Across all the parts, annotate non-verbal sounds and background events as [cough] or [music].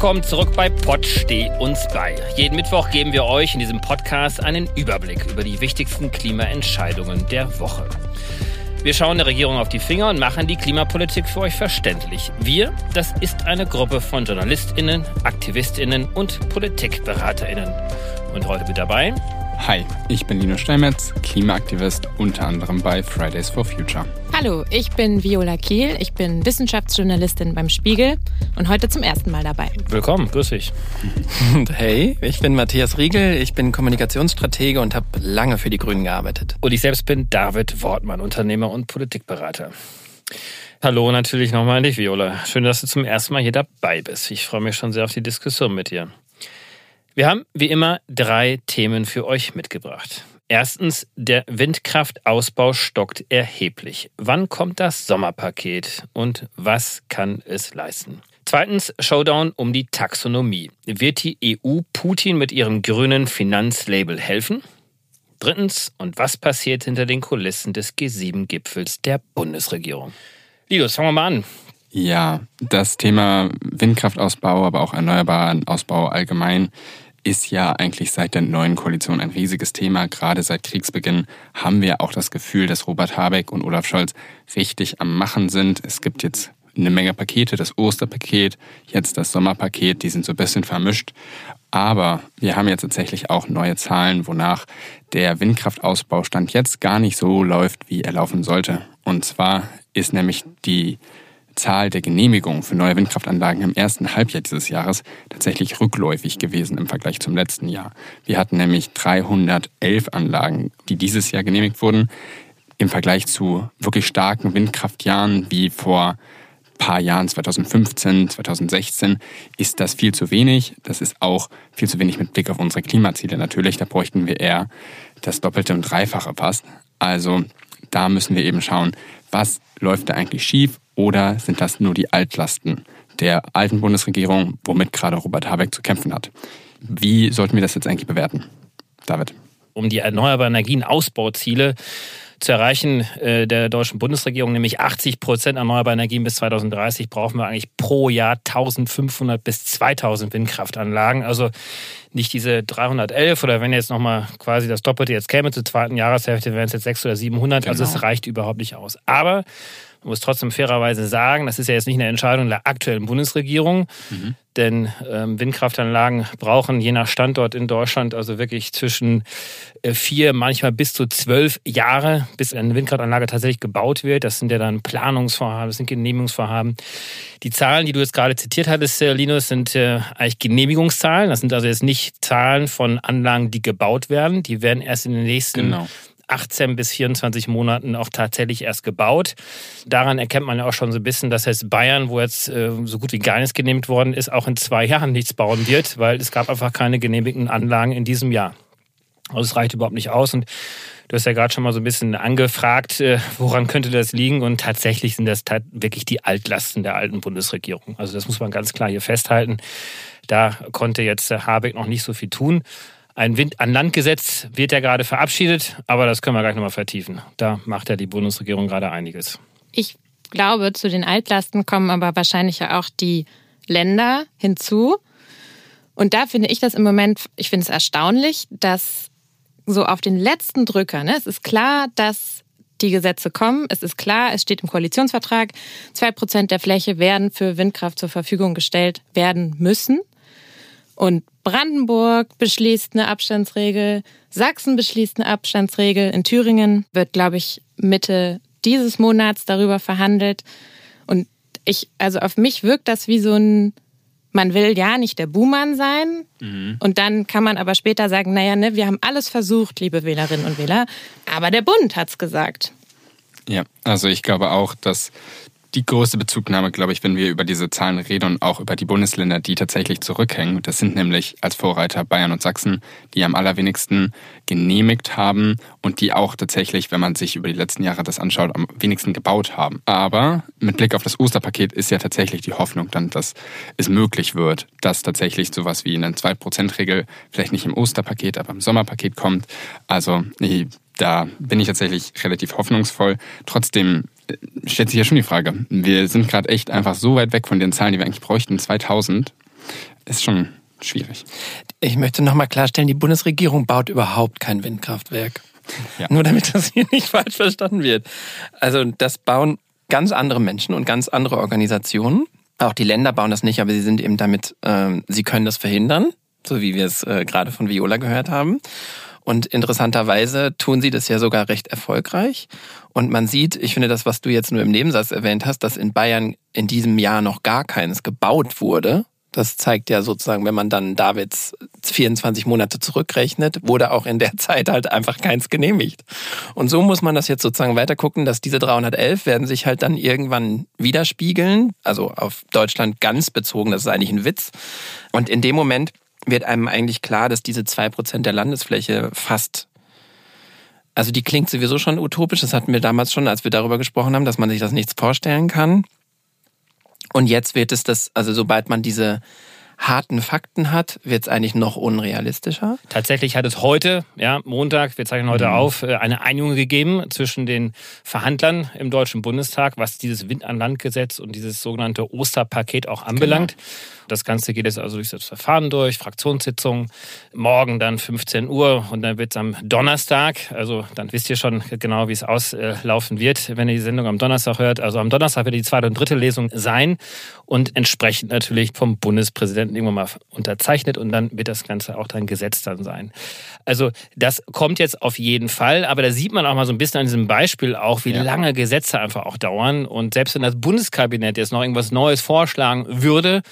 willkommen zurück bei Pott Steh uns bei. Jeden Mittwoch geben wir euch in diesem Podcast einen Überblick über die wichtigsten Klimaentscheidungen der Woche. Wir schauen der Regierung auf die Finger und machen die Klimapolitik für euch verständlich. Wir, das ist eine Gruppe von JournalistInnen, AktivistInnen und PolitikberaterInnen. Und heute mit dabei Hi, ich bin Lino Steinmetz, Klimaaktivist unter anderem bei Fridays for Future. Hallo, ich bin Viola Kiel, ich bin Wissenschaftsjournalistin beim Spiegel und heute zum ersten Mal dabei. Willkommen, grüß dich. Und hey, ich bin Matthias Riegel, ich bin Kommunikationsstratege und habe lange für die Grünen gearbeitet. Und ich selbst bin David Wortmann, Unternehmer und Politikberater. Hallo natürlich nochmal an dich, Viola. Schön, dass du zum ersten Mal hier dabei bist. Ich freue mich schon sehr auf die Diskussion mit dir. Wir haben wie immer drei Themen für euch mitgebracht. Erstens, der Windkraftausbau stockt erheblich. Wann kommt das Sommerpaket und was kann es leisten? Zweitens, Showdown um die Taxonomie. Wird die EU Putin mit ihrem grünen Finanzlabel helfen? Drittens, und was passiert hinter den Kulissen des G7-Gipfels der Bundesregierung? Linus, fangen wir mal an. Ja, das Thema Windkraftausbau, aber auch erneuerbaren Ausbau allgemein ist ja eigentlich seit der neuen Koalition ein riesiges Thema. Gerade seit Kriegsbeginn haben wir auch das Gefühl, dass Robert Habeck und Olaf Scholz richtig am Machen sind. Es gibt jetzt eine Menge Pakete, das Osterpaket, jetzt das Sommerpaket, die sind so ein bisschen vermischt. Aber wir haben jetzt tatsächlich auch neue Zahlen, wonach der Windkraftausbau stand jetzt gar nicht so läuft, wie er laufen sollte. Und zwar ist nämlich die Zahl der Genehmigungen für neue Windkraftanlagen im ersten Halbjahr dieses Jahres tatsächlich rückläufig gewesen im Vergleich zum letzten Jahr. Wir hatten nämlich 311 Anlagen, die dieses Jahr genehmigt wurden. Im Vergleich zu wirklich starken Windkraftjahren wie vor paar Jahren, 2015, 2016, ist das viel zu wenig. Das ist auch viel zu wenig mit Blick auf unsere Klimaziele natürlich. Da bräuchten wir eher das Doppelte und Dreifache fast. Also da müssen wir eben schauen, was läuft da eigentlich schief oder sind das nur die Altlasten der alten Bundesregierung, womit gerade Robert Habeck zu kämpfen hat? Wie sollten wir das jetzt eigentlich bewerten? David. Um die erneuerbaren Energien-Ausbauziele zu erreichen äh, der deutschen Bundesregierung, nämlich 80 Prozent erneuerbare Energien bis 2030, brauchen wir eigentlich pro Jahr 1500 bis 2000 Windkraftanlagen. Also nicht diese 311 oder wenn jetzt nochmal quasi das Doppelte jetzt käme zur zweiten Jahreshälfte, wären es jetzt 600 oder 700. Genau. Also es reicht überhaupt nicht aus. Aber man muss trotzdem fairerweise sagen, das ist ja jetzt nicht eine Entscheidung der aktuellen Bundesregierung, mhm. denn ähm, Windkraftanlagen brauchen je nach Standort in Deutschland also wirklich zwischen äh, vier, manchmal bis zu zwölf Jahre, bis eine Windkraftanlage tatsächlich gebaut wird. Das sind ja dann Planungsvorhaben, das sind Genehmigungsvorhaben. Die Zahlen, die du jetzt gerade zitiert hattest, äh, Linus, sind äh, eigentlich Genehmigungszahlen. Das sind also jetzt nicht Zahlen von Anlagen, die gebaut werden. Die werden erst in den nächsten genau 18 bis 24 Monaten auch tatsächlich erst gebaut. Daran erkennt man ja auch schon so ein bisschen, dass jetzt Bayern, wo jetzt äh, so gut wie gar nichts genehmigt worden ist, auch in zwei Jahren nichts bauen wird, weil es gab einfach keine genehmigten Anlagen in diesem Jahr. Also es reicht überhaupt nicht aus und Du hast ja gerade schon mal so ein bisschen angefragt, äh, woran könnte das liegen? Und tatsächlich sind das wirklich die Altlasten der alten Bundesregierung. Also das muss man ganz klar hier festhalten. Da konnte jetzt Habeck noch nicht so viel tun. Ein Wind an Landgesetz wird ja gerade verabschiedet, aber das können wir gleich nochmal vertiefen. Da macht ja die Bundesregierung gerade einiges. Ich glaube, zu den Altlasten kommen aber wahrscheinlich ja auch die Länder hinzu. Und da finde ich das im Moment, ich finde es erstaunlich, dass so auf den letzten Drücker, ne, es ist klar, dass die Gesetze kommen. Es ist klar, es steht im Koalitionsvertrag, zwei Prozent der Fläche werden für Windkraft zur Verfügung gestellt werden müssen. Und Brandenburg beschließt eine Abstandsregel, Sachsen beschließt eine Abstandsregel, in Thüringen wird, glaube ich, Mitte dieses Monats darüber verhandelt. Und ich, also auf mich wirkt das wie so ein, man will ja nicht der Buhmann sein. Mhm. Und dann kann man aber später sagen, naja, ne, wir haben alles versucht, liebe Wählerinnen und Wähler, aber der Bund hat's gesagt. Ja, also ich glaube auch, dass die größte Bezugnahme, glaube ich, wenn wir über diese Zahlen reden und auch über die Bundesländer, die tatsächlich zurückhängen. Das sind nämlich als Vorreiter Bayern und Sachsen, die am allerwenigsten genehmigt haben und die auch tatsächlich, wenn man sich über die letzten Jahre das anschaut, am wenigsten gebaut haben. Aber mit Blick auf das Osterpaket ist ja tatsächlich die Hoffnung dann, dass es möglich wird, dass tatsächlich sowas wie eine 2%-Regel vielleicht nicht im Osterpaket, aber im Sommerpaket kommt. Also da bin ich tatsächlich relativ hoffnungsvoll. Trotzdem stellt sich ja schon die Frage. Wir sind gerade echt einfach so weit weg von den Zahlen, die wir eigentlich bräuchten. 2000 ist schon schwierig. Ich möchte nochmal klarstellen, die Bundesregierung baut überhaupt kein Windkraftwerk. Ja. Nur damit das hier nicht falsch verstanden wird. Also das bauen ganz andere Menschen und ganz andere Organisationen. Auch die Länder bauen das nicht, aber sie sind eben damit, äh, sie können das verhindern, so wie wir es äh, gerade von Viola gehört haben. Und interessanterweise tun sie das ja sogar recht erfolgreich. Und man sieht, ich finde das, was du jetzt nur im Nebensatz erwähnt hast, dass in Bayern in diesem Jahr noch gar keines gebaut wurde. Das zeigt ja sozusagen, wenn man dann Davids 24 Monate zurückrechnet, wurde auch in der [laughs] Zeit halt einfach keins genehmigt. Und so muss man das jetzt sozusagen weiter gucken, dass diese 311 werden sich halt dann irgendwann widerspiegeln, also auf Deutschland ganz bezogen, das ist eigentlich ein Witz. Und in dem Moment wird einem eigentlich klar, dass diese zwei Prozent der Landesfläche fast also die klingt sowieso schon utopisch. Das hatten wir damals schon, als wir darüber gesprochen haben, dass man sich das nichts vorstellen kann. Und jetzt wird es das, also sobald man diese harten Fakten hat, wird es eigentlich noch unrealistischer. Tatsächlich hat es heute, ja, Montag, wir zeichnen heute mhm. auf, äh, eine Einigung gegeben zwischen den Verhandlern im Deutschen Bundestag, was dieses Wind an Land Gesetz und dieses sogenannte Osterpaket auch anbelangt. Genau. Das Ganze geht jetzt also durch das Verfahren durch, Fraktionssitzung, morgen dann 15 Uhr und dann wird es am Donnerstag, also dann wisst ihr schon genau, wie es auslaufen wird, wenn ihr die Sendung am Donnerstag hört. Also am Donnerstag wird die zweite und dritte Lesung sein und entsprechend natürlich vom Bundespräsidenten irgendwann mal unterzeichnet und dann wird das Ganze auch dann Gesetz dann sein. Also das kommt jetzt auf jeden Fall, aber da sieht man auch mal so ein bisschen an diesem Beispiel auch, wie ja. lange Gesetze einfach auch dauern und selbst wenn das Bundeskabinett jetzt noch irgendwas Neues vorschlagen würde,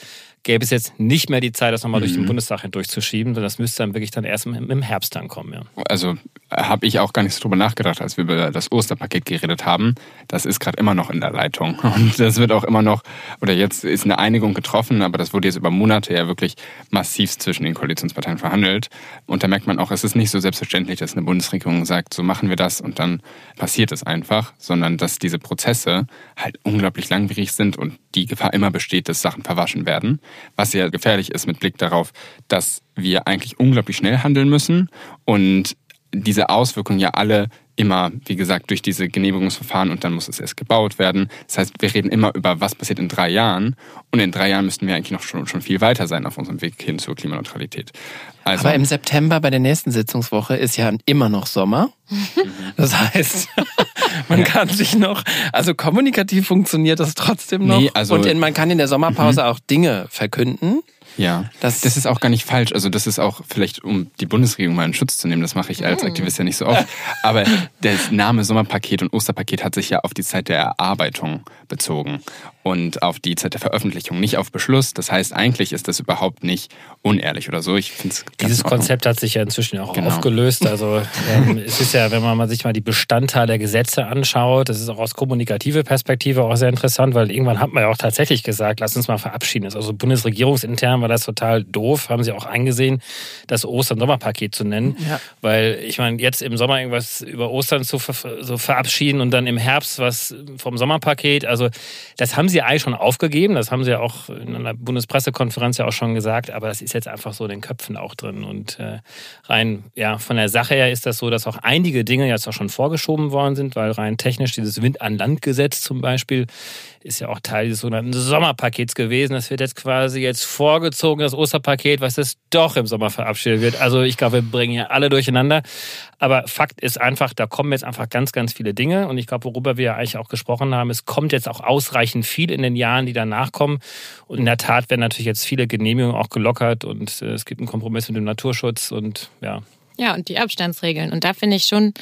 gäbe es jetzt nicht mehr die Zeit, das nochmal mhm. durch den mhm. Bundestag hindurchzuschieben, sondern das müsste dann wirklich dann erst im Herbst dann kommen. Ja. Also habe ich auch gar nicht so drüber nachgedacht, als wir über das Osterpaket geredet haben. Das ist gerade immer noch in der Leitung. [laughs] Und das wird auch immer noch, oder jetzt ist eine Einigung getroffen, aber das wurde jetzt über Monate ja wirklich massiv zwischen den Koalitionsparteien verhandelt. Und da merkt man auch, es ist nicht so selbstverständlich, dass eine Bundesregierung sagt, so machen wir das und dann passiert es einfach, sondern dass diese Prozesse halt unglaublich langwierig sind und die Gefahr immer besteht, dass Sachen verwaschen werden. Was ja gefährlich ist mit Blick darauf, dass wir eigentlich unglaublich schnell handeln müssen und diese Auswirkungen ja alle immer, wie gesagt, durch diese Genehmigungsverfahren und dann muss es erst gebaut werden. Das heißt, wir reden immer über, was passiert in drei Jahren und in drei Jahren müssten wir eigentlich noch schon, schon viel weiter sein auf unserem Weg hin zur Klimaneutralität. Also, Aber im September bei der nächsten Sitzungswoche ist ja immer noch Sommer. Das heißt, [laughs] man kann sich noch, also kommunikativ funktioniert das trotzdem noch. Nee, also, und man kann in der Sommerpause mhm. auch Dinge verkünden. Ja, das, das ist auch gar nicht falsch. Also das ist auch vielleicht, um die Bundesregierung mal in Schutz zu nehmen, das mache ich als mhm. Aktivist ja nicht so oft. Aber der Name Sommerpaket und Osterpaket hat sich ja auf die Zeit der Erarbeitung bezogen und auf die Zeit der Veröffentlichung, nicht auf Beschluss. Das heißt, eigentlich ist das überhaupt nicht unehrlich oder so. Ich finde Dieses Konzept hat sich ja inzwischen auch genau. aufgelöst. Also ähm, es ist ja, wenn man sich mal die Bestandteile der Gesetze anschaut, das ist auch aus kommunikative Perspektive auch sehr interessant, weil irgendwann hat man ja auch tatsächlich gesagt, lass uns mal verabschieden. Also bundesregierungsintern war das total doof, haben sie auch eingesehen, das Ostern-Sommerpaket zu nennen. Ja. Weil ich meine, jetzt im Sommer irgendwas über Ostern zu ver so verabschieden und dann im Herbst was vom Sommerpaket, also das haben sie eigentlich schon aufgegeben, das haben sie ja auch in einer Bundespressekonferenz ja auch schon gesagt, aber das ist jetzt einfach so in den Köpfen auch drin. Und äh, rein ja, von der Sache her ist das so, dass auch einige Dinge jetzt auch schon vorgeschoben worden sind, weil rein technisch dieses Wind-an-Land-Gesetz zum Beispiel ist ja auch Teil dieses sogenannten Sommerpakets gewesen. Das wird jetzt quasi jetzt vorgezogen, das Osterpaket, was es doch im Sommer verabschiedet wird. Also ich glaube, wir bringen ja alle durcheinander. Aber Fakt ist einfach, da kommen jetzt einfach ganz, ganz viele Dinge. Und ich glaube, worüber wir ja eigentlich auch gesprochen haben, es kommt jetzt auch ausreichend viel in den Jahren, die danach kommen. Und in der Tat werden natürlich jetzt viele Genehmigungen auch gelockert und äh, es gibt einen Kompromiss mit dem Naturschutz und ja. Ja, und die Abstandsregeln. Und da finde ich schon,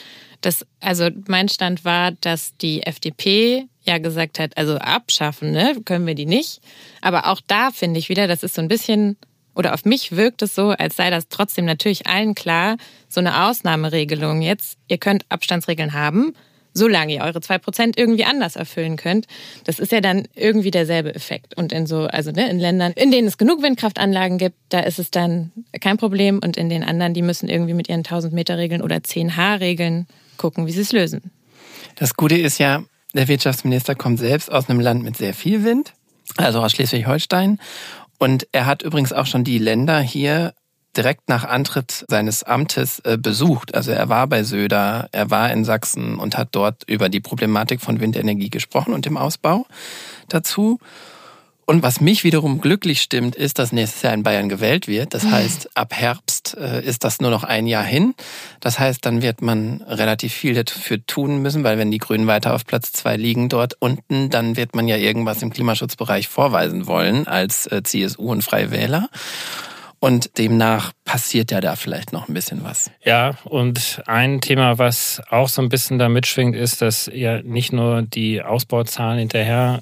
dass, also mein Stand war, dass die FDP ja gesagt hat, also abschaffen, ne, können wir die nicht. Aber auch da finde ich wieder, das ist so ein bisschen, oder auf mich wirkt es so, als sei das trotzdem natürlich allen klar, so eine Ausnahmeregelung jetzt, ihr könnt Abstandsregeln haben, solange ihr eure zwei Prozent irgendwie anders erfüllen könnt. Das ist ja dann irgendwie derselbe Effekt. Und in so, also ne, in Ländern, in denen es genug Windkraftanlagen gibt, da ist es dann kein Problem. Und in den anderen, die müssen irgendwie mit ihren 1000 Meter Regeln oder 10 H Regeln gucken, wie sie es lösen. Das Gute ist ja, der Wirtschaftsminister kommt selbst aus einem Land mit sehr viel Wind, also aus Schleswig-Holstein. Und er hat übrigens auch schon die Länder hier direkt nach Antritt seines Amtes äh, besucht. Also er war bei Söder, er war in Sachsen und hat dort über die Problematik von Windenergie gesprochen und dem Ausbau dazu. Und was mich wiederum glücklich stimmt, ist, dass nächstes Jahr in Bayern gewählt wird. Das heißt, ab Herbst äh, ist das nur noch ein Jahr hin. Das heißt, dann wird man relativ viel dafür tun müssen, weil wenn die Grünen weiter auf Platz zwei liegen dort unten, dann wird man ja irgendwas im Klimaschutzbereich vorweisen wollen als äh, CSU und Freie Wähler. Und demnach passiert ja da vielleicht noch ein bisschen was. Ja, und ein Thema, was auch so ein bisschen da mitschwingt, ist, dass ja nicht nur die Ausbauzahlen hinterher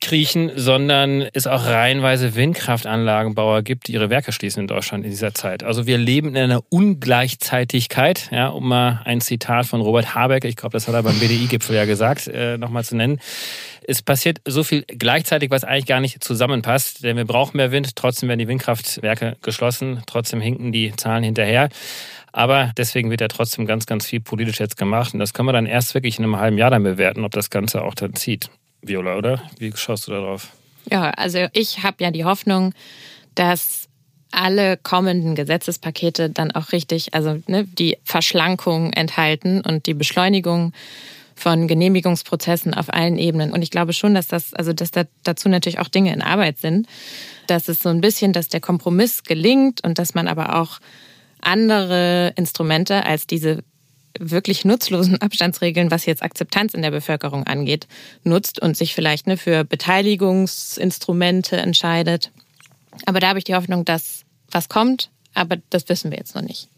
kriechen, sondern es auch reihenweise Windkraftanlagenbauer gibt, die ihre Werke schließen in Deutschland in dieser Zeit. Also wir leben in einer Ungleichzeitigkeit, ja, um mal ein Zitat von Robert Habeck, ich glaube, das hat er beim BDI-Gipfel ja gesagt, äh, nochmal zu nennen. Es passiert so viel gleichzeitig, was eigentlich gar nicht zusammenpasst, denn wir brauchen mehr Wind, trotzdem werden die Windkraftwerke geschlossen, trotzdem hinken die Zahlen hinterher. Aber deswegen wird ja trotzdem ganz, ganz viel politisch jetzt gemacht. Und das können wir dann erst wirklich in einem halben Jahr dann bewerten, ob das Ganze auch dann zieht. Viola, oder? Wie schaust du da drauf? Ja, also ich habe ja die Hoffnung, dass alle kommenden Gesetzespakete dann auch richtig, also ne, die Verschlankung enthalten und die Beschleunigung von Genehmigungsprozessen auf allen Ebenen. Und ich glaube schon, dass das, also dass da dazu natürlich auch Dinge in Arbeit sind, dass es so ein bisschen, dass der Kompromiss gelingt und dass man aber auch andere Instrumente als diese wirklich nutzlosen [laughs] Abstandsregeln, was jetzt Akzeptanz in der Bevölkerung angeht, nutzt und sich vielleicht ne, für Beteiligungsinstrumente entscheidet. Aber da habe ich die Hoffnung, dass was kommt, aber das wissen wir jetzt noch nicht.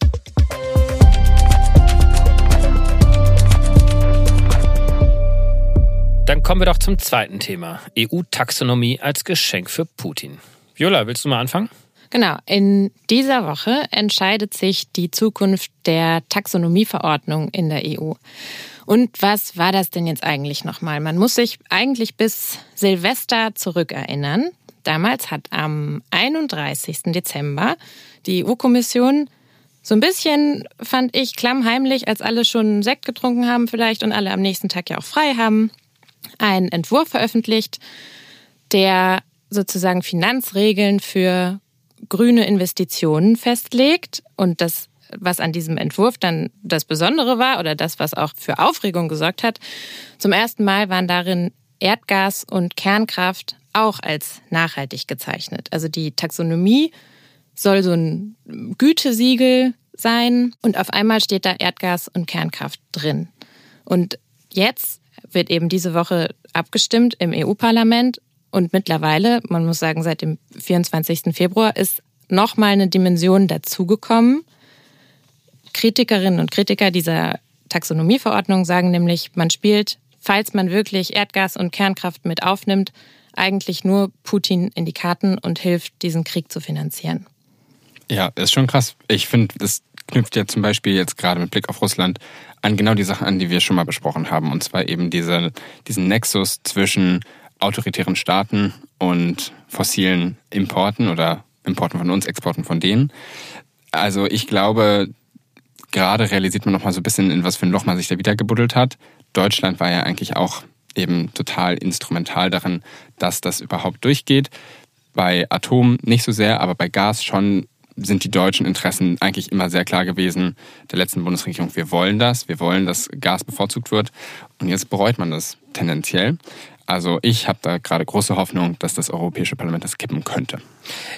Dann kommen wir doch zum zweiten Thema. EU-Taxonomie als Geschenk für Putin. Viola, willst du mal anfangen? Genau, in dieser Woche entscheidet sich die Zukunft der Taxonomieverordnung in der EU. Und was war das denn jetzt eigentlich nochmal? Man muss sich eigentlich bis Silvester zurückerinnern. Damals hat am 31. Dezember die EU-Kommission so ein bisschen, fand ich, klammheimlich, als alle schon Sekt getrunken haben vielleicht und alle am nächsten Tag ja auch frei haben, einen Entwurf veröffentlicht, der sozusagen Finanzregeln für grüne Investitionen festlegt. Und das, was an diesem Entwurf dann das Besondere war oder das, was auch für Aufregung gesorgt hat, zum ersten Mal waren darin Erdgas und Kernkraft auch als nachhaltig gezeichnet. Also die Taxonomie soll so ein Gütesiegel sein und auf einmal steht da Erdgas und Kernkraft drin. Und jetzt wird eben diese Woche abgestimmt im EU-Parlament und mittlerweile, man muss sagen, seit dem 24. Februar ist nochmal eine Dimension dazugekommen. Kritikerinnen und Kritiker dieser Taxonomieverordnung sagen nämlich, man spielt, falls man wirklich Erdgas und Kernkraft mit aufnimmt, eigentlich nur Putin in die Karten und hilft, diesen Krieg zu finanzieren. Ja, ist schon krass. Ich finde, das knüpft ja zum Beispiel jetzt gerade mit Blick auf Russland an genau die Sachen an, die wir schon mal besprochen haben. Und zwar eben diese, diesen Nexus zwischen autoritären Staaten und fossilen Importen oder Importen von uns, Exporten von denen. Also ich glaube, gerade realisiert man noch mal so ein bisschen, in was für ein Loch man sich da wieder gebuddelt hat. Deutschland war ja eigentlich auch eben total instrumental darin, dass das überhaupt durchgeht. Bei Atom nicht so sehr, aber bei Gas schon sind die deutschen Interessen eigentlich immer sehr klar gewesen der letzten Bundesregierung. Wir wollen das, wir wollen, dass Gas bevorzugt wird. Und jetzt bereut man das tendenziell. Also ich habe da gerade große Hoffnung, dass das Europäische Parlament das kippen könnte.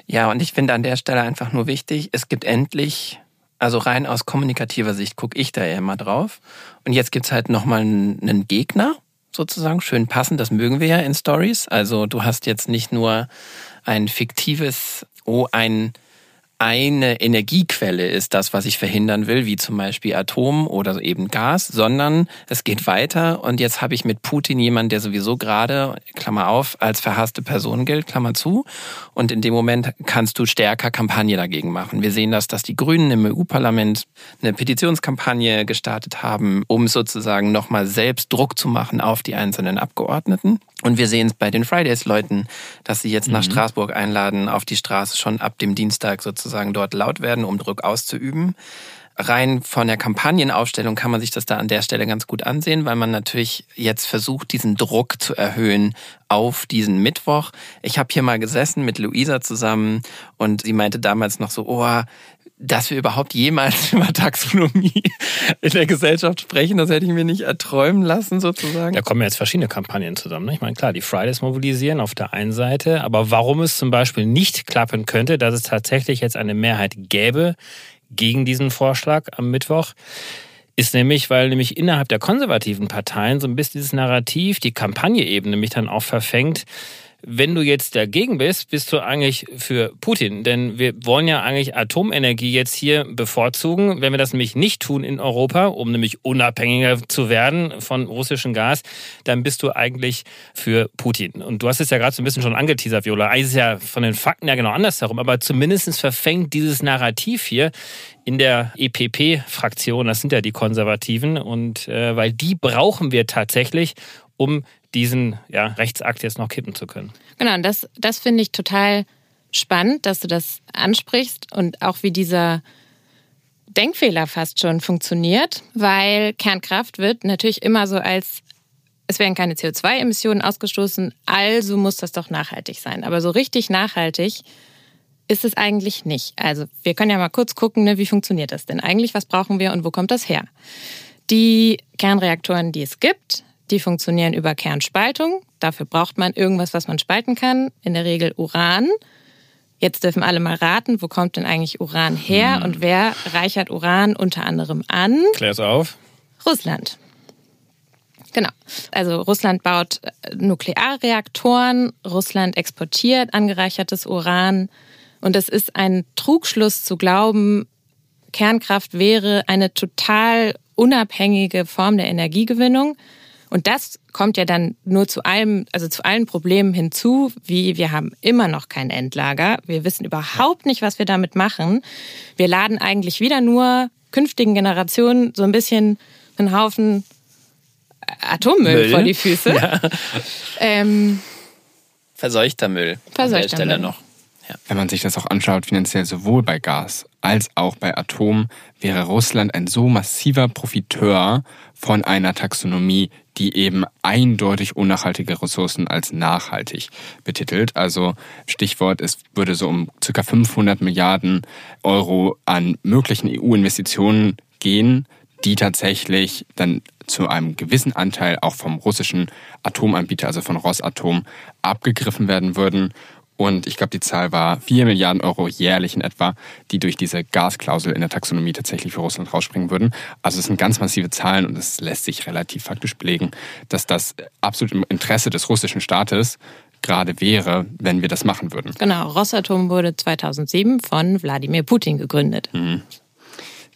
Ja, und ich finde an der Stelle einfach nur wichtig, es gibt endlich, also rein aus kommunikativer Sicht gucke ich da ja immer drauf. Und jetzt gibt es halt nochmal einen Gegner, sozusagen, schön passend, das mögen wir ja in Stories. Also du hast jetzt nicht nur ein fiktives, oh, ein eine Energiequelle ist das, was ich verhindern will, wie zum Beispiel Atom oder eben Gas, sondern es geht weiter und jetzt habe ich mit Putin jemanden, der sowieso gerade, Klammer auf, als verhasste Person gilt, Klammer zu. Und in dem Moment kannst du stärker Kampagne dagegen machen. Wir sehen das, dass die Grünen im EU-Parlament eine Petitionskampagne gestartet haben, um sozusagen nochmal selbst Druck zu machen auf die einzelnen Abgeordneten. Und wir sehen es bei den Fridays-Leuten, dass sie jetzt nach mhm. Straßburg einladen, auf die Straße schon ab dem Dienstag sozusagen dort laut werden, um Druck auszuüben. Rein von der Kampagnenaufstellung kann man sich das da an der Stelle ganz gut ansehen, weil man natürlich jetzt versucht, diesen Druck zu erhöhen auf diesen Mittwoch. Ich habe hier mal gesessen mit Luisa zusammen und sie meinte damals noch so, oh, dass wir überhaupt jemals [laughs] über Taxonomie in der Gesellschaft sprechen, das hätte ich mir nicht erträumen lassen, sozusagen. Da kommen jetzt verschiedene Kampagnen zusammen. Ne? Ich meine, klar, die Fridays mobilisieren auf der einen Seite, aber warum es zum Beispiel nicht klappen könnte, dass es tatsächlich jetzt eine Mehrheit gäbe gegen diesen Vorschlag am Mittwoch, ist nämlich, weil nämlich innerhalb der konservativen Parteien so ein bisschen dieses Narrativ, die Kampagne eben nämlich dann auch verfängt, wenn du jetzt dagegen bist, bist du eigentlich für Putin. Denn wir wollen ja eigentlich Atomenergie jetzt hier bevorzugen. Wenn wir das nämlich nicht tun in Europa, um nämlich unabhängiger zu werden von russischem Gas, dann bist du eigentlich für Putin. Und du hast es ja gerade so ein bisschen schon angeteasert, Viola. Eigentlich ist es ja von den Fakten ja genau andersherum. Aber zumindest verfängt dieses Narrativ hier in der EPP-Fraktion, das sind ja die Konservativen, und äh, weil die brauchen wir tatsächlich, um diesen ja, Rechtsakt jetzt noch kippen zu können. Genau, das, das finde ich total spannend, dass du das ansprichst und auch wie dieser Denkfehler fast schon funktioniert, weil Kernkraft wird natürlich immer so als es werden keine CO2-Emissionen ausgestoßen, also muss das doch nachhaltig sein. Aber so richtig nachhaltig ist es eigentlich nicht. Also wir können ja mal kurz gucken, ne, wie funktioniert das denn eigentlich? Was brauchen wir und wo kommt das her? Die Kernreaktoren, die es gibt, die funktionieren über Kernspaltung. Dafür braucht man irgendwas, was man spalten kann. In der Regel Uran. Jetzt dürfen alle mal raten, wo kommt denn eigentlich Uran her hm. und wer reichert Uran unter anderem an? Klär's auf. Russland. Genau. Also Russland baut äh, Nuklearreaktoren, Russland exportiert angereichertes Uran und es ist ein Trugschluss zu glauben, Kernkraft wäre eine total unabhängige Form der Energiegewinnung. Und das kommt ja dann nur zu allem, also zu allen Problemen hinzu, wie wir haben immer noch kein Endlager. Wir wissen überhaupt nicht, was wir damit machen. Wir laden eigentlich wieder nur künftigen Generationen so ein bisschen einen Haufen Atommüll Müll. vor die Füße. [laughs] Ja. Ähm, Verseuchter Müll. Verseuchter Müll. noch. Ja. Wenn man sich das auch anschaut, finanziell sowohl bei Gas als auch bei Atom, wäre Russland ein so massiver Profiteur von einer Taxonomie, die eben eindeutig unnachhaltige Ressourcen als nachhaltig betitelt. Also Stichwort, es würde so um ca. 500 Milliarden Euro an möglichen EU-Investitionen gehen, die tatsächlich dann zu einem gewissen Anteil auch vom russischen Atomanbieter, also von Rosatom, abgegriffen werden würden. Und ich glaube, die Zahl war 4 Milliarden Euro jährlich in etwa, die durch diese Gasklausel in der Taxonomie tatsächlich für Russland rausspringen würden. Also es sind ganz massive Zahlen und es lässt sich relativ faktisch belegen, dass das absolut im Interesse des russischen Staates gerade wäre, wenn wir das machen würden. Genau, Rosatom wurde 2007 von Wladimir Putin gegründet. Mhm.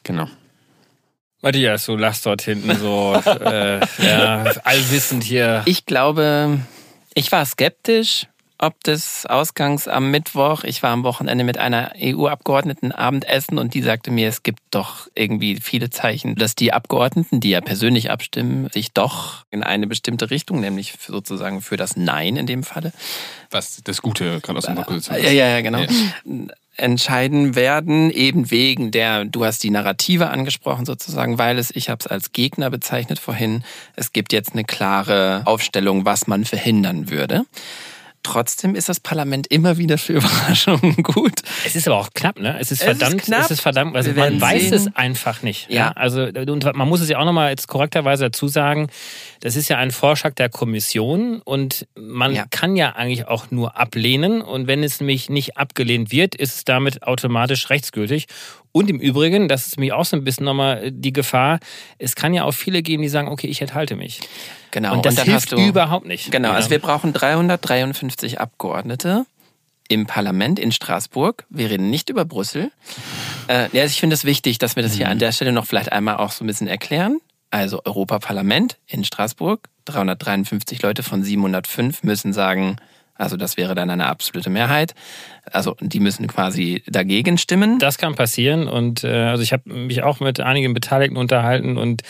Genau. Matthias, du lachst dort hinten so äh, [laughs] ja, allwissend hier. Ich glaube, ich war skeptisch, ob des Ausgangs am Mittwoch. Ich war am Wochenende mit einer EU-Abgeordneten Abendessen und die sagte mir, es gibt doch irgendwie viele Zeichen, dass die Abgeordneten, die ja persönlich abstimmen, sich doch in eine bestimmte Richtung, nämlich sozusagen für das Nein in dem Falle. Was das Gute gerade aus unserer Position ist. Ja, ja, genau. Ja entscheiden werden, eben wegen der, du hast die Narrative angesprochen sozusagen, weil es, ich habe es als Gegner bezeichnet vorhin, es gibt jetzt eine klare Aufstellung, was man verhindern würde. Trotzdem ist das Parlament immer wieder für [laughs] Überraschungen gut. Es ist aber auch knapp, ne? Es ist es verdammt, ist knapp. es ist verdammt, also man weiß sehen. es einfach nicht. Ja. ja. Also und man muss es ja auch nochmal jetzt korrekterweise dazu sagen, das ist ja ein Vorschlag der Kommission und man ja. kann ja eigentlich auch nur ablehnen und wenn es nämlich nicht abgelehnt wird, ist es damit automatisch rechtsgültig. Und im Übrigen, das ist nämlich auch so ein bisschen nochmal die Gefahr, es kann ja auch viele geben, die sagen, okay, ich enthalte mich. Genau. Und das und hilft überhaupt nicht. Genau, also wir brauchen 353 Abgeordnete im Parlament in Straßburg. Wir reden nicht über Brüssel. Äh, ja, ich finde es wichtig, dass wir das hier mhm. an der Stelle noch vielleicht einmal auch so ein bisschen erklären. Also Europaparlament in Straßburg, 353 Leute von 705 müssen sagen, also das wäre dann eine absolute Mehrheit. Also die müssen quasi dagegen stimmen. Das kann passieren und äh, also ich habe mich auch mit einigen Beteiligten unterhalten und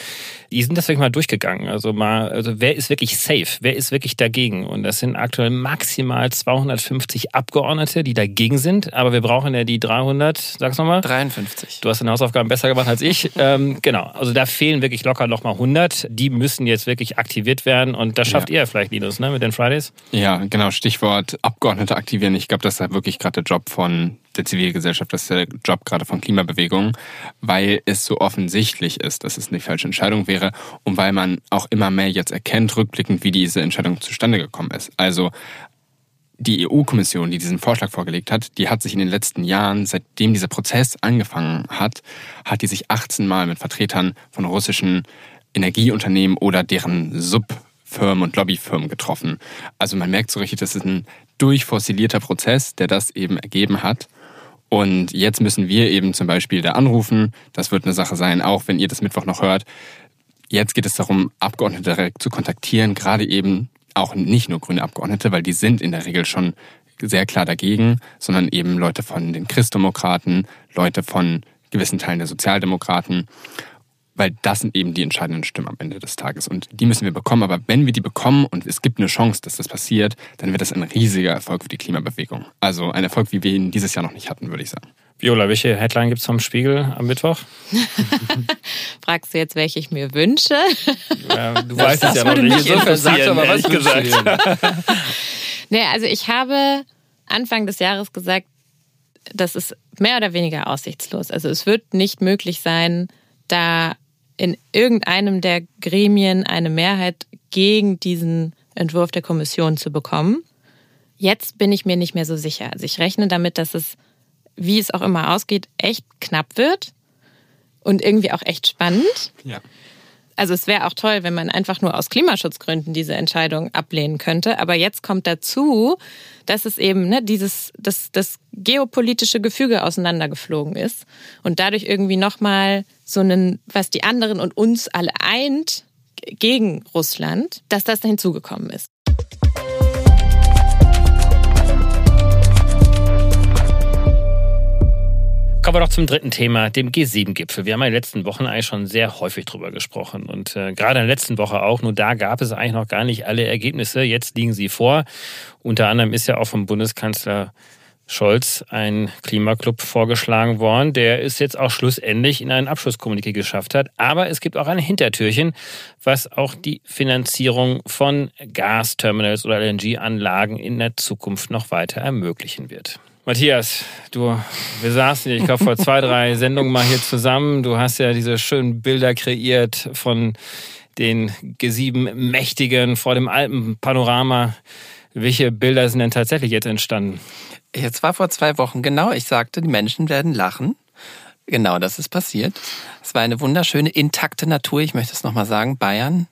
die sind das wirklich mal durchgegangen. Also mal, also wer ist wirklich safe? Wer ist wirklich dagegen? Und das sind aktuell maximal 250 Abgeordnete, die dagegen sind. Aber wir brauchen ja die 300, sag's nochmal. 53. Du hast deine Hausaufgaben besser gemacht als ich. ähm, genau. Also da fehlen wirklich locker nochmal 100. Die müssen jetzt wirklich aktiviert werden und das schafft ja. ihr vielleicht, Linus, ne, mit den Fridays? Ja, genau. Stichwort Abgeordnete aktivieren. Ich glaube, das ist halt wirklich gerade der Job von der Zivilgesellschaft, das ist der Job gerade von Klimabewegungen, weil es so offensichtlich ist, dass es eine falsche Entscheidung wäre und weil man auch immer mehr jetzt erkennt, rückblickend, wie diese Entscheidung zustande gekommen ist. Also die EU-Kommission, die diesen Vorschlag vorgelegt hat, die hat sich in den letzten Jahren, seitdem dieser Prozess angefangen hat, hat die sich 18 Mal mit Vertretern von russischen Energieunternehmen oder deren Subfirmen und Lobbyfirmen getroffen. Also man merkt so richtig, das ist ein durchfossilierter Prozess, der das eben ergeben hat. Und jetzt müssen wir eben zum Beispiel da anrufen. Das wird eine Sache sein, auch wenn ihr das Mittwoch noch hört. Jetzt geht es darum, Abgeordnete direkt zu kontaktieren, gerade eben auch nicht nur grüne Abgeordnete, weil die sind in der Regel schon sehr klar dagegen, sondern eben Leute von den Christdemokraten, Leute von gewissen Teilen der Sozialdemokraten, weil das sind eben die entscheidenden Stimmen am Ende des Tages und die müssen wir bekommen. Aber wenn wir die bekommen und es gibt eine Chance, dass das passiert, dann wird das ein riesiger Erfolg für die Klimabewegung. Also ein Erfolg, wie wir ihn dieses Jahr noch nicht hatten, würde ich sagen. Viola, welche Headline gibt es vom Spiegel am Mittwoch? [laughs] Fragst du jetzt, welche ich mir wünsche? Ja, du weißt es ja noch nicht. Insofern sagst du aber was gesagt. nee, also ich habe Anfang des Jahres gesagt, das ist mehr oder weniger aussichtslos. Also es wird nicht möglich sein, da in irgendeinem der Gremien eine Mehrheit gegen diesen Entwurf der Kommission zu bekommen. Jetzt bin ich mir nicht mehr so sicher. Also ich rechne damit, dass es wie es auch immer ausgeht, echt knapp wird und irgendwie auch echt spannend. Ja. Also es wäre auch toll, wenn man einfach nur aus Klimaschutzgründen diese Entscheidung ablehnen könnte. Aber jetzt kommt dazu, dass es eben ne, dieses das, das geopolitische Gefüge auseinandergeflogen ist und dadurch irgendwie nochmal so einen, was die anderen und uns alle eint gegen Russland, dass das da hinzugekommen ist. Kommen wir doch zum dritten Thema, dem G7-Gipfel. Wir haben in den letzten Wochen eigentlich schon sehr häufig drüber gesprochen und äh, gerade in der letzten Woche auch. Nur da gab es eigentlich noch gar nicht alle Ergebnisse. Jetzt liegen sie vor. Unter anderem ist ja auch vom Bundeskanzler Scholz ein Klimaclub vorgeschlagen worden, der es jetzt auch schlussendlich in einen Abschlusskommuniqué geschafft hat. Aber es gibt auch ein Hintertürchen, was auch die Finanzierung von Gasterminals oder LNG-Anlagen in der Zukunft noch weiter ermöglichen wird. Matthias, du, wir saßen, ich glaube, vor [laughs] zwei, drei Sendungen mal hier zusammen. Du hast ja diese schönen Bilder kreiert von den G7-Mächtigen vor dem Alpenpanorama. Welche Bilder sind denn tatsächlich jetzt entstanden? Jetzt war vor zwei Wochen, genau. Ich sagte, die Menschen werden lachen. Genau, das ist passiert. Es war eine wunderschöne, intakte Natur. Ich möchte es nochmal sagen. Bayern,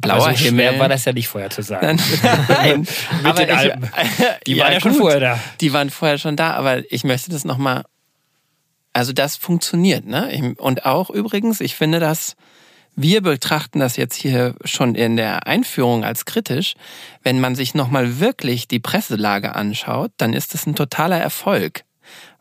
Blauer also Himmel. schwer war das ja nicht vorher zu sagen. Nein, [laughs] aber ich, [laughs] die ja, waren ja schon gut. vorher da. Die waren vorher schon da, aber ich möchte das nochmal, also das funktioniert, ne? Und auch übrigens, ich finde das, wir betrachten das jetzt hier schon in der Einführung als kritisch. Wenn man sich nochmal wirklich die Presselage anschaut, dann ist das ein totaler Erfolg.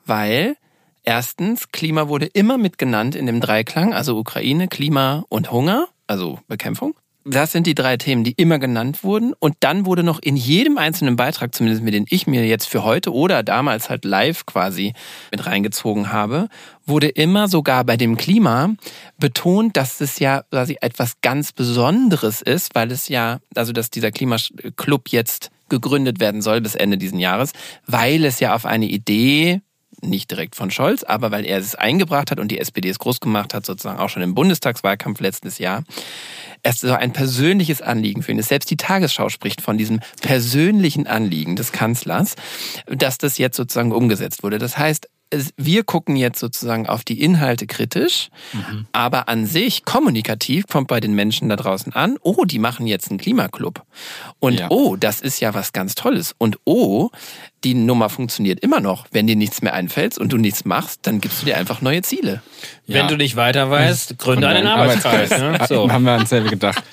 Weil erstens, Klima wurde immer mitgenannt in dem Dreiklang, also Ukraine, Klima und Hunger, also Bekämpfung das sind die drei Themen, die immer genannt wurden. Und dann wurde noch in jedem einzelnen Beitrag, zumindest mit den ich mir jetzt für heute oder damals halt live quasi mit reingezogen habe, wurde immer sogar bei dem Klima betont, dass es ja quasi etwas ganz Besonderes ist, weil es ja, also dass dieser Klimaclub jetzt gegründet werden soll bis Ende diesen Jahres, weil es ja auf eine Idee nicht direkt von Scholz, aber weil er es eingebracht hat und die SPD es groß gemacht hat, sozusagen auch schon im Bundestagswahlkampf letztes Jahr, es so ein persönliches Anliegen für ihn ist. Selbst die Tagesschau spricht von diesem persönlichen Anliegen des Kanzlers, dass das jetzt sozusagen umgesetzt wurde. Das heißt, wir gucken jetzt sozusagen auf die Inhalte kritisch, mhm. aber an sich kommunikativ kommt bei den Menschen da draußen an, oh, die machen jetzt einen Klimaclub. Und ja. oh, das ist ja was ganz Tolles. Und oh, die Nummer funktioniert immer noch. Wenn dir nichts mehr einfällt und du nichts machst, dann gibst du dir einfach neue Ziele. Ja. Wenn du nicht weiter weißt, gründe einen Arbeitskreis. Ne? So. Haben wir uns selber gedacht.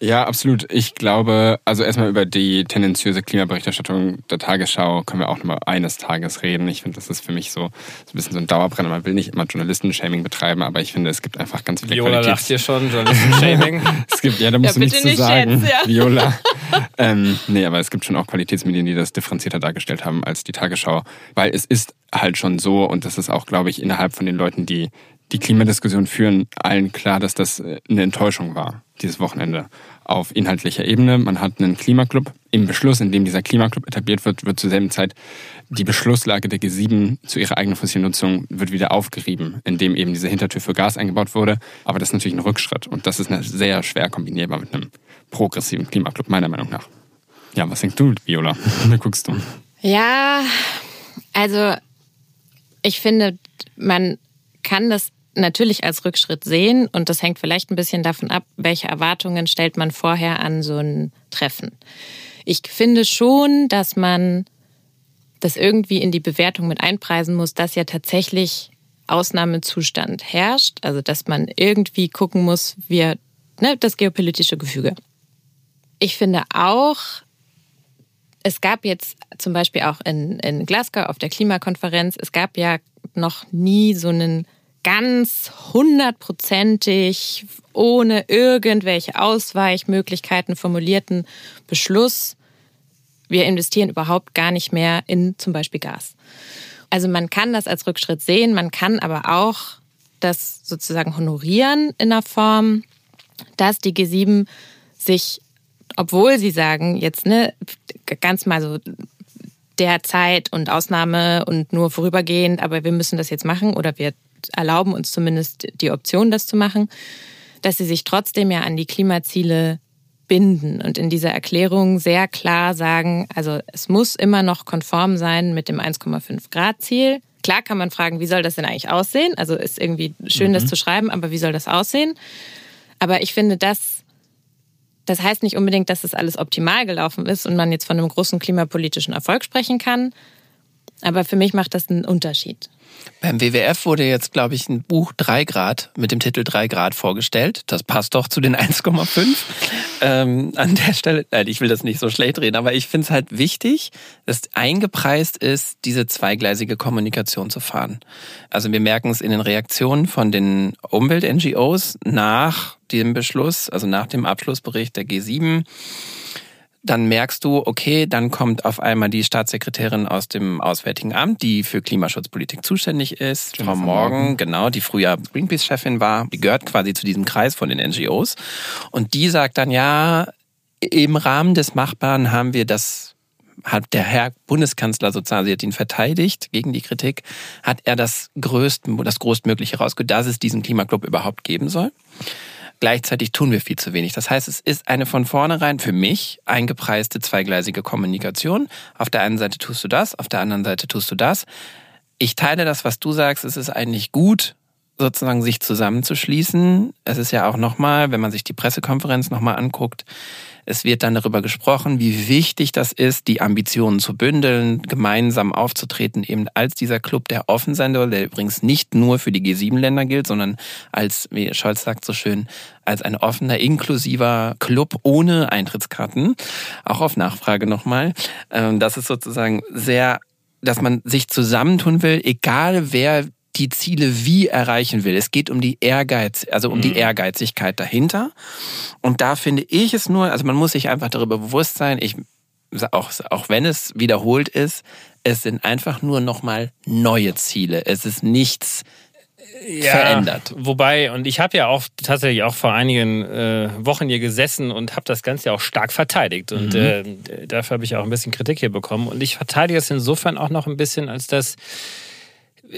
Ja, absolut. Ich glaube, also erstmal über die tendenziöse Klimaberichterstattung der Tagesschau können wir auch nochmal eines Tages reden. Ich finde, das ist für mich so, so ein bisschen so ein Dauerbrenner. Man will nicht immer Journalisten-Shaming betreiben, aber ich finde, es gibt einfach ganz viele Viola Qualitäts... lacht hier schon, Journalisten-Shaming. [laughs] es gibt, ja, da musst ja, du nichts zu sagen, jetzt, ja. Viola. ähm, nee, aber es gibt schon auch Qualitätsmedien, die das differenzierter dargestellt haben als die Tagesschau. Weil es ist halt schon so, und das ist auch, glaube ich, innerhalb von den Leuten, die die Klimadiskussion führen, allen klar, dass das eine Enttäuschung war dieses Wochenende auf inhaltlicher Ebene. Man hat einen Klimaclub im Beschluss, in dem dieser Klimaclub etabliert wird, wird zur selben Zeit die Beschlusslage der G7 zu ihrer eigenen fossilen Nutzung wird wieder aufgerieben, indem eben diese Hintertür für Gas eingebaut wurde. Aber das ist natürlich ein Rückschritt und das ist sehr schwer kombinierbar mit einem progressiven Klimaclub, meiner Meinung nach. Ja, was denkst du, Viola? [laughs] Wie guckst du? Ja, also ich finde, man kann das natürlich als Rückschritt sehen und das hängt vielleicht ein bisschen davon ab, welche Erwartungen stellt man vorher an so ein Treffen. Ich finde schon, dass man das irgendwie in die Bewertung mit einpreisen muss, dass ja tatsächlich Ausnahmezustand herrscht, also dass man irgendwie gucken muss, wie ne, das geopolitische Gefüge. Ich finde auch, es gab jetzt zum Beispiel auch in, in Glasgow auf der Klimakonferenz, es gab ja noch nie so einen ganz hundertprozentig, ohne irgendwelche Ausweichmöglichkeiten formulierten Beschluss, wir investieren überhaupt gar nicht mehr in zum Beispiel Gas. Also man kann das als Rückschritt sehen, man kann aber auch das sozusagen honorieren in der Form, dass die G7 sich, obwohl sie sagen, jetzt ne, ganz mal so derzeit und Ausnahme und nur vorübergehend, aber wir müssen das jetzt machen oder wir erlauben uns zumindest die Option, das zu machen, dass sie sich trotzdem ja an die Klimaziele binden und in dieser Erklärung sehr klar sagen, also es muss immer noch konform sein mit dem 1,5 Grad Ziel. Klar kann man fragen, wie soll das denn eigentlich aussehen? Also ist irgendwie schön, mhm. das zu schreiben, aber wie soll das aussehen? Aber ich finde, das, das heißt nicht unbedingt, dass das alles optimal gelaufen ist und man jetzt von einem großen klimapolitischen Erfolg sprechen kann. Aber für mich macht das einen Unterschied. Beim WWF wurde jetzt, glaube ich, ein Buch 3 Grad mit dem Titel 3 Grad vorgestellt. Das passt doch zu den [laughs] 1,5. ähm, an der Stelle, nein, ich will das nicht so schlecht reden, aber ich finde es halt wichtig, dass eingepreist ist, diese zweigleisige Kommunikation zu fahren. Also wir merken es in den Reaktionen von den Umwelt-NGOs nach dem Beschluss, also nach dem Abschlussbericht der G7 dann merkst du, okay, dann kommt auf einmal die Staatssekretärin aus dem Auswärtigen Amt, die für Klimaschutzpolitik zuständig ist, Frau Morgan, genau, die früher Greenpeace-Chefin war, die gehört quasi zu diesem Kreis von den NGOs. Und die sagt dann, ja, im Rahmen des Machbaren haben wir das hat der Herr Bundeskanzler sozusagen, sie hat ihn verteidigt gegen die Kritik, hat er das größte, das größtmögliche rausgeholt, dass es diesen Klimaclub überhaupt geben soll. Gleichzeitig tun wir viel zu wenig. Das heißt, es ist eine von vornherein für mich eingepreiste zweigleisige Kommunikation. Auf der einen Seite tust du das, auf der anderen Seite tust du das. Ich teile das, was du sagst. Es ist eigentlich gut, sozusagen sich zusammenzuschließen. Es ist ja auch nochmal, wenn man sich die Pressekonferenz nochmal anguckt, es wird dann darüber gesprochen, wie wichtig das ist, die Ambitionen zu bündeln, gemeinsam aufzutreten, eben als dieser Club, der offen sein soll, der übrigens nicht nur für die G7-Länder gilt, sondern als, wie Scholz sagt so schön, als ein offener, inklusiver Club ohne Eintrittskarten. Auch auf Nachfrage nochmal. Ähm, das ist sozusagen sehr dass man sich zusammentun will, egal wer die Ziele wie erreichen will. Es geht um die Ehrgeiz, also um mhm. die Ehrgeizigkeit dahinter. Und da finde ich es nur, also man muss sich einfach darüber bewusst sein, ich, auch, auch wenn es wiederholt ist, es sind einfach nur nochmal neue Ziele. Es ist nichts ja, verändert. Wobei, und ich habe ja auch tatsächlich auch vor einigen äh, Wochen hier gesessen und habe das Ganze ja auch stark verteidigt. Und mhm. äh, dafür habe ich auch ein bisschen Kritik hier bekommen. Und ich verteidige es insofern auch noch ein bisschen, als dass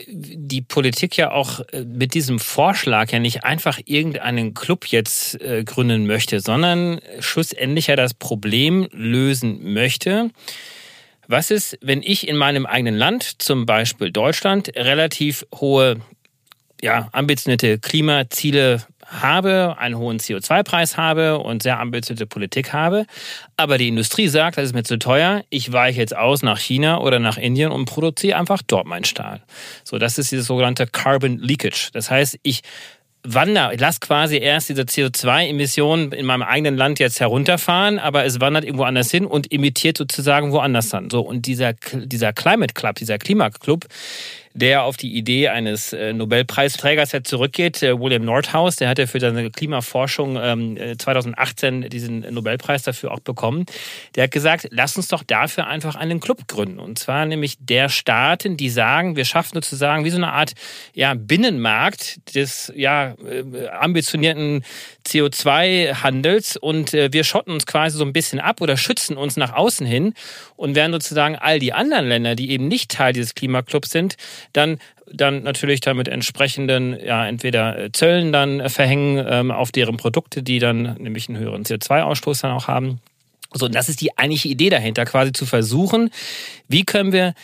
die Politik ja auch äh, mit diesem Vorschlag ja nicht einfach irgendeinen Club jetzt äh, gründen möchte, sondern schlussendlich ja das Problem lösen möchte. Was ist, wenn ich in meinem eigenen Land, zum Beispiel Deutschland, relativ hohe, ja, ambitionierte Klimaziele habe, einen hohen CO2-Preis habe und sehr ambitionierte Politik habe, aber die Industrie sagt, das ist mir zu teuer, ich weiche jetzt aus nach China oder nach Indien und produziere einfach dort meinen Stahl. So, das ist dieses sogenannte Carbon Leakage. Das heißt, ich wandere, ich lasse quasi erst diese CO2-Emissionen in meinem eigenen Land jetzt herunterfahren, aber es wandert irgendwo anders hin und emittiert sozusagen woanders dann. So, und dieser, dieser Climate Club, dieser Klimaclub, der auf die Idee eines äh, Nobelpreisträgers zurückgeht, äh, William Nordhaus. Der hat ja für seine Klimaforschung 2018 ähm, diesen Nobelpreis dafür auch bekommen. Der hat gesagt, lass uns doch dafür einfach einen Club gründen. Und zwar nämlich der Staaten, die sagen, wir schaffen sozusagen wie so eine Art ja, Binnenmarkt des ja, ambitionierten CO2-Handels und wir schotten uns quasi so ein bisschen ab oder schützen uns nach außen hin und werden sozusagen all die anderen Länder, die eben nicht Teil dieses Klimaclubs sind, dann dann natürlich damit entsprechenden, ja, entweder äh, Zöllen dann verhängen ähm, auf deren Produkte, die dann nämlich einen höheren CO2-Ausstoß dann auch haben. So, und das ist die eigentliche Idee dahinter, quasi zu versuchen, wie können wir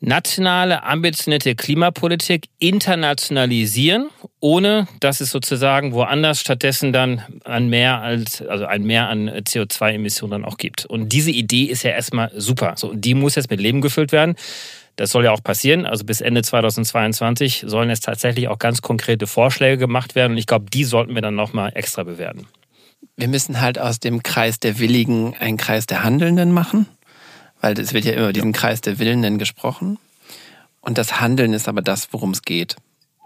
nationale, ambitionierte Klimapolitik internationalisieren, ohne dass es sozusagen woanders stattdessen dann ein Mehr als, also ein Mehr an CO2-Emissionen dann auch gibt. Und diese Idee ist ja erstmal super. So, und die muss jetzt mit Leben gefüllt werden. Das soll ja auch passieren. Also bis Ende 2022 sollen jetzt tatsächlich auch ganz konkrete Vorschläge gemacht werden. Und ich glaube, die sollten wir dann nochmal extra bewerten. Wir müssen halt aus dem Kreis der Willigen einen Kreis der Handelnden machen weil es wird ja immer über diesen Kreis der Willenden gesprochen. Und das Handeln ist aber das, worum es geht.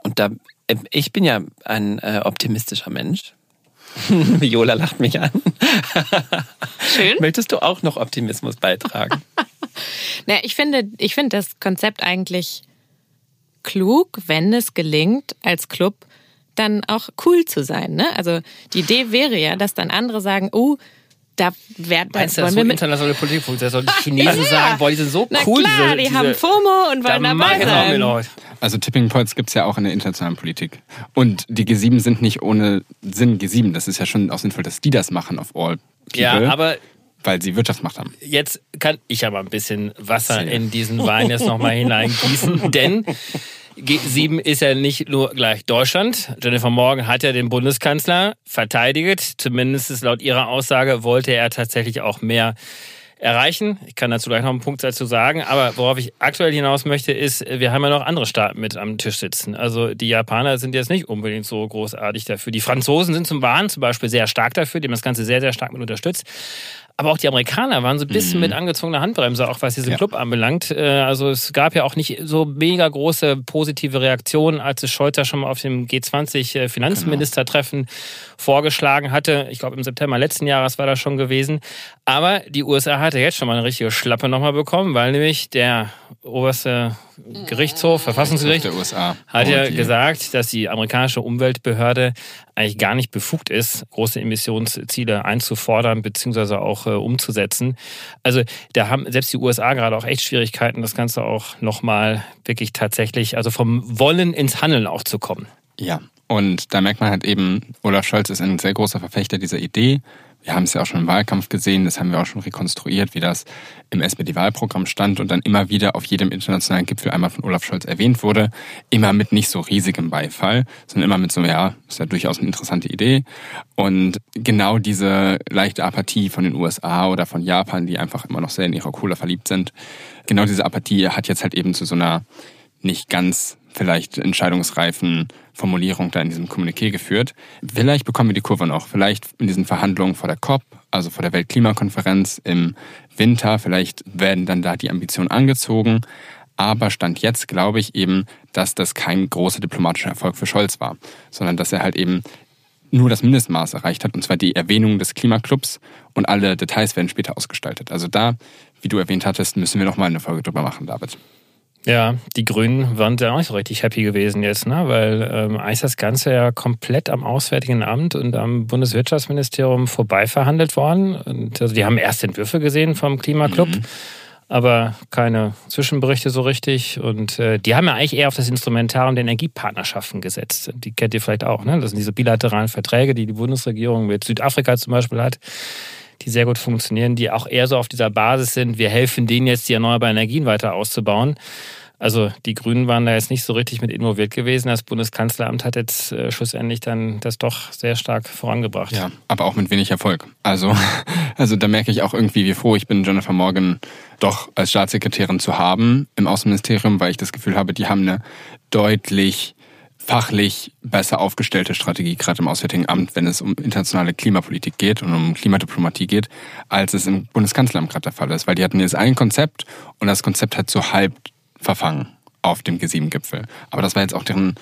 Und da, äh, ich bin ja ein äh, optimistischer Mensch. [laughs] Viola lacht mich an. Schön. Möchtest du auch noch Optimismus beitragen? [laughs] naja, ich finde, ich finde das Konzept eigentlich klug, wenn es gelingt, als Club dann auch cool zu sein. Ne? Also die Idee wäre ja, dass dann andere sagen, oh, da werden Meinst du, das so internationale Politik Da sollen die [laughs] Chinesen ja. sagen, boah, die sind so Na cool. Klar, diese, die haben FOMO und wollen dabei sein. Also Tipping Points gibt es ja auch in der internationalen Politik. Und die G7 sind nicht ohne Sinn G7. Das ist ja schon auch sinnvoll, dass die das machen auf all people. Ja, aber weil sie Wirtschaftsmacht haben. Jetzt kann ich aber ein bisschen Wasser in diesen Wein jetzt nochmal hineingießen, [laughs] denn G7 ist ja nicht nur gleich Deutschland. Jennifer Morgan hat ja den Bundeskanzler verteidigt. Zumindest laut ihrer Aussage wollte er tatsächlich auch mehr erreichen. Ich kann dazu gleich noch einen Punkt dazu sagen. Aber worauf ich aktuell hinaus möchte, ist, wir haben ja noch andere Staaten mit am Tisch sitzen. Also die Japaner sind jetzt nicht unbedingt so großartig dafür. Die Franzosen sind zum Wahn zum Beispiel sehr stark dafür. Die haben das Ganze sehr, sehr stark mit unterstützt. Aber auch die Amerikaner waren so ein bisschen mhm. mit angezogener Handbremse, auch was diesen ja. Club anbelangt. Äh, also es gab ja auch nicht so mega große positive Reaktionen, als es Scholz schon mal auf dem G20 Finanzministertreffen genau. vorgeschlagen hatte. Ich glaube im September letzten Jahres war das schon gewesen. Aber die USA hatte jetzt schon mal eine richtige Schlappe nochmal bekommen, weil nämlich der oberste Gerichtshof, Verfassungsgericht, der USA. hat ja gesagt, dass die amerikanische Umweltbehörde eigentlich gar nicht befugt ist, große Emissionsziele einzufordern bzw. auch äh, umzusetzen. Also da haben selbst die USA gerade auch echt Schwierigkeiten, das Ganze auch nochmal wirklich tatsächlich, also vom Wollen ins Handeln auch zu kommen. Ja, und da merkt man halt eben, Olaf Scholz ist ein sehr großer Verfechter dieser Idee. Wir haben es ja auch schon im Wahlkampf gesehen, das haben wir auch schon rekonstruiert, wie das im SPD-Wahlprogramm stand und dann immer wieder auf jedem internationalen Gipfel einmal von Olaf Scholz erwähnt wurde. Immer mit nicht so riesigem Beifall, sondern immer mit so, ja, ist ja durchaus eine interessante Idee. Und genau diese leichte Apathie von den USA oder von Japan, die einfach immer noch sehr in ihrer Cola verliebt sind, genau diese Apathie hat jetzt halt eben zu so einer nicht ganz vielleicht entscheidungsreifen Formulierung da in diesem Kommuniqué geführt. Vielleicht bekommen wir die Kurve noch. Vielleicht in diesen Verhandlungen vor der COP, also vor der Weltklimakonferenz im Winter, vielleicht werden dann da die Ambitionen angezogen. Aber Stand jetzt glaube ich eben, dass das kein großer diplomatischer Erfolg für Scholz war, sondern dass er halt eben nur das Mindestmaß erreicht hat, und zwar die Erwähnung des Klimaclubs und alle Details werden später ausgestaltet. Also da, wie du erwähnt hattest, müssen wir noch mal eine Folge drüber machen, David. Ja, die Grünen waren ja auch nicht so richtig happy gewesen jetzt, ne? weil ähm, eigentlich das Ganze ja komplett am Auswärtigen Amt und am Bundeswirtschaftsministerium vorbei verhandelt worden. Und also die haben erste Entwürfe gesehen vom Klimaclub. Mhm. Aber keine Zwischenberichte so richtig. Und äh, die haben ja eigentlich eher auf das Instrumentarium der Energiepartnerschaften gesetzt. Die kennt ihr vielleicht auch. Ne? Das sind diese bilateralen Verträge, die die Bundesregierung mit Südafrika zum Beispiel hat die sehr gut funktionieren, die auch eher so auf dieser Basis sind, wir helfen denen jetzt, die erneuerbaren Energien weiter auszubauen. Also die Grünen waren da jetzt nicht so richtig mit involviert gewesen. Das Bundeskanzleramt hat jetzt äh, schlussendlich dann das doch sehr stark vorangebracht. Ja, aber auch mit wenig Erfolg. Also, [laughs] also da merke ich auch irgendwie, wie froh ich bin, Jennifer Morgan doch als Staatssekretärin zu haben im Außenministerium, weil ich das Gefühl habe, die haben eine deutlich fachlich besser aufgestellte Strategie, gerade im Auswärtigen Amt, wenn es um internationale Klimapolitik geht und um Klimadiplomatie geht, als es im Bundeskanzleramt gerade der Fall ist. Weil die hatten jetzt ein Konzept und das Konzept hat so halb verfangen. auf dem G7-Gipfel. Aber das war jetzt auch deren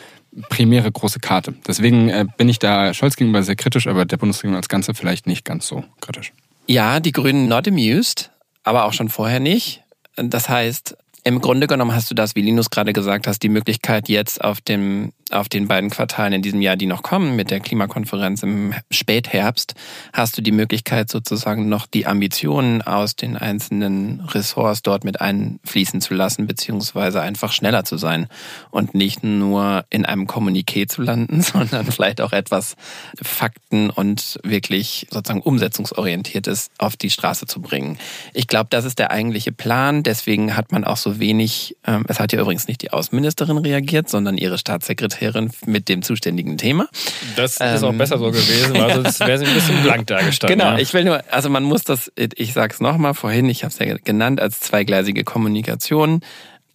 primäre große Karte. Deswegen äh, bin ich da Scholz gegenüber sehr kritisch, aber der Bundesregierung als Ganze vielleicht nicht ganz so kritisch. Ja, die Grünen not amused, aber auch schon vorher nicht. Das heißt, im Grunde genommen hast du das, wie Linus gerade gesagt hast, die Möglichkeit jetzt auf dem auf den beiden Quartalen in diesem Jahr, die noch kommen, mit der Klimakonferenz im Spätherbst, hast du die Möglichkeit sozusagen noch die Ambitionen aus den einzelnen Ressorts dort mit einfließen zu lassen, beziehungsweise einfach schneller zu sein und nicht nur in einem Kommuniqué zu landen, [laughs] sondern vielleicht auch etwas Fakten und wirklich sozusagen umsetzungsorientiertes auf die Straße zu bringen. Ich glaube, das ist der eigentliche Plan. Deswegen hat man auch so wenig, ähm, es hat ja übrigens nicht die Außenministerin reagiert, sondern ihre Staatssekretärin Sekretärin mit dem zuständigen Thema. Das ist ähm, auch besser so gewesen, weil [laughs] sonst wäre sie ein bisschen blank dargestanden. Genau, ja. ich will nur, also man muss das, ich sage es nochmal vorhin, ich habe es ja genannt, als zweigleisige Kommunikation.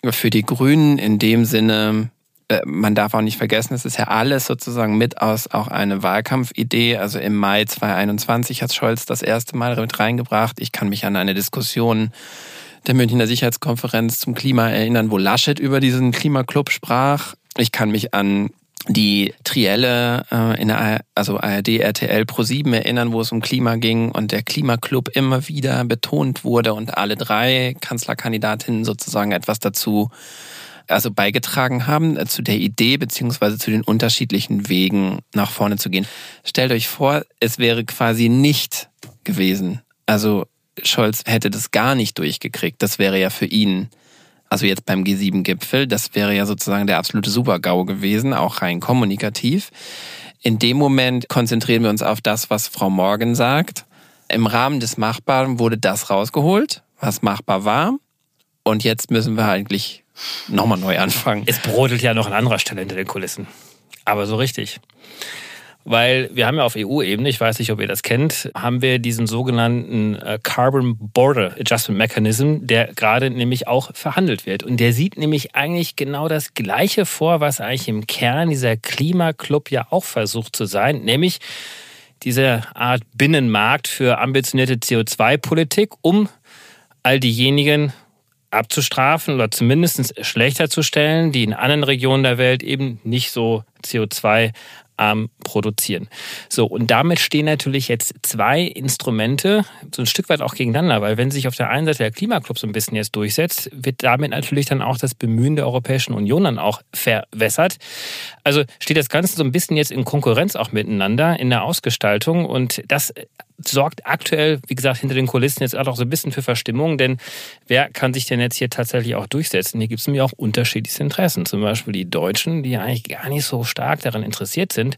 Für die Grünen in dem Sinne, äh, man darf auch nicht vergessen, es ist ja alles sozusagen mit aus auch eine Wahlkampfidee. Also im Mai 2021 hat Scholz das erste Mal mit reingebracht. Ich kann mich an eine Diskussion der Münchner Sicherheitskonferenz zum Klima erinnern, wo Laschet über diesen Klimaclub sprach. Ich kann mich an die Trielle äh, in der also ARD, RTL Pro 7 erinnern, wo es um Klima ging und der Klimaclub immer wieder betont wurde und alle drei Kanzlerkandidatinnen sozusagen etwas dazu also beigetragen haben äh, zu der Idee beziehungsweise zu den unterschiedlichen Wegen nach vorne zu gehen. Stellt euch vor, es wäre quasi nicht gewesen. Also Scholz hätte das gar nicht durchgekriegt. Das wäre ja für ihn also jetzt beim G7-Gipfel, das wäre ja sozusagen der absolute Super-GAU gewesen, auch rein kommunikativ. In dem Moment konzentrieren wir uns auf das, was Frau Morgan sagt. Im Rahmen des Machbaren wurde das rausgeholt, was machbar war. Und jetzt müssen wir eigentlich nochmal neu anfangen. Es brodelt ja noch an anderer Stelle hinter den Kulissen. Aber so richtig weil wir haben ja auf EU-Ebene, ich weiß nicht, ob ihr das kennt, haben wir diesen sogenannten äh, Carbon Border Adjustment Mechanism, der gerade nämlich auch verhandelt wird. Und der sieht nämlich eigentlich genau das Gleiche vor, was eigentlich im Kern dieser Klimaclub ja auch versucht zu sein, nämlich diese Art Binnenmarkt für ambitionierte CO2-Politik, um all diejenigen abzustrafen oder zumindest schlechter zu stellen, die in anderen Regionen der Welt eben nicht so CO2 ähm, produzieren. So, und damit stehen natürlich jetzt zwei Instrumente so ein Stück weit auch gegeneinander, weil wenn sich auf der einen Seite der Klimaclub so ein bisschen jetzt durchsetzt, wird damit natürlich dann auch das Bemühen der Europäischen Union dann auch verwässert. Also steht das Ganze so ein bisschen jetzt in Konkurrenz auch miteinander in der Ausgestaltung und das sorgt aktuell, wie gesagt, hinter den Kulissen jetzt auch so ein bisschen für Verstimmung, denn wer kann sich denn jetzt hier tatsächlich auch durchsetzen? Hier gibt es nämlich auch unterschiedlichste Interessen. Zum Beispiel die Deutschen, die eigentlich gar nicht so stark daran interessiert sind,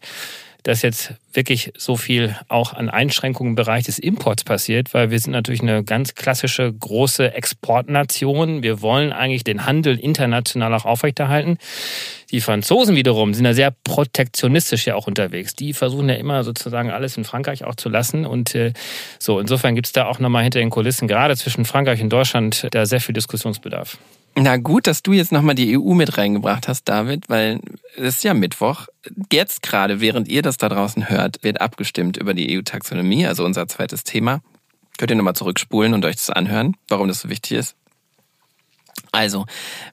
dass jetzt wirklich so viel auch an Einschränkungen im Bereich des Imports passiert, weil wir sind natürlich eine ganz klassische große Exportnation. Wir wollen eigentlich den Handel international auch aufrechterhalten. Die Franzosen wiederum sind ja sehr protektionistisch ja auch unterwegs. Die versuchen ja immer sozusagen alles in Frankreich auch zu lassen. Und äh, so, insofern gibt es da auch nochmal hinter den Kulissen, gerade zwischen Frankreich und Deutschland, da sehr viel Diskussionsbedarf. Na gut, dass du jetzt nochmal die EU mit reingebracht hast, David, weil es ist ja Mittwoch. Jetzt gerade, während ihr das da draußen hört, wird abgestimmt über die EU-Taxonomie, also unser zweites Thema. Könnt ihr nochmal zurückspulen und euch das anhören, warum das so wichtig ist. Also,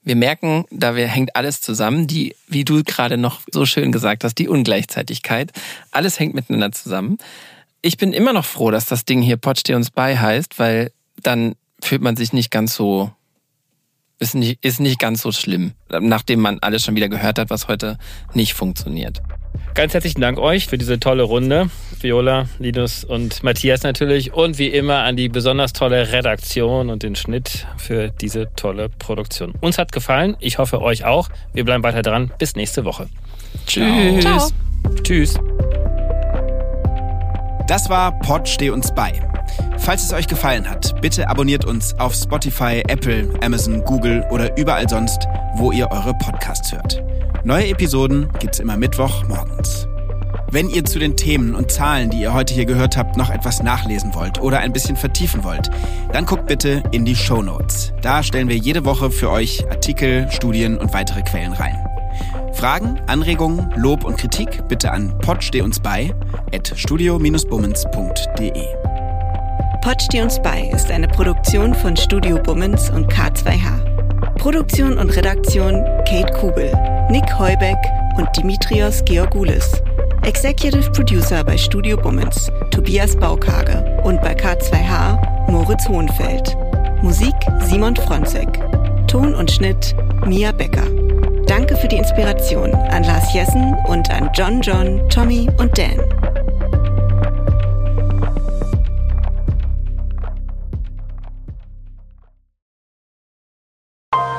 wir merken, da wir, hängt alles zusammen, die, wie du gerade noch so schön gesagt hast, die Ungleichzeitigkeit. Alles hängt miteinander zusammen. Ich bin immer noch froh, dass das Ding hier Pot steh uns bei heißt, weil dann fühlt man sich nicht ganz so ist nicht, ist nicht ganz so schlimm, nachdem man alles schon wieder gehört hat, was heute nicht funktioniert. Ganz herzlichen Dank euch für diese tolle Runde. Viola, Linus und Matthias natürlich. Und wie immer an die besonders tolle Redaktion und den Schnitt für diese tolle Produktion. Uns hat gefallen. Ich hoffe euch auch. Wir bleiben weiter dran. Bis nächste Woche. Tschüss. Ciao. Tschüss. Das war Pod Steh uns bei Falls es euch gefallen hat, bitte abonniert uns auf Spotify, Apple, Amazon, Google oder überall sonst, wo ihr eure Podcasts hört. Neue Episoden gibt's immer Mittwoch morgens. Wenn ihr zu den Themen und Zahlen, die ihr heute hier gehört habt, noch etwas nachlesen wollt oder ein bisschen vertiefen wollt, dann guckt bitte in die Show Notes. Da stellen wir jede Woche für euch Artikel, Studien und weitere Quellen rein. Fragen, Anregungen, Lob und Kritik bitte an uns bei at studio-bummens.de. Pod steh uns bei ist eine Produktion von Studio Bummens und K2H. Produktion und Redaktion Kate Kubel, Nick Heubeck und Dimitrios Georgoulis. Executive Producer bei Studio Bummens, Tobias Baukage und bei K2H Moritz Hohenfeld. Musik Simon Fronzek. Ton und Schnitt Mia Becker. Danke für die Inspiration an Lars Jessen und an John John, Tommy und Dan.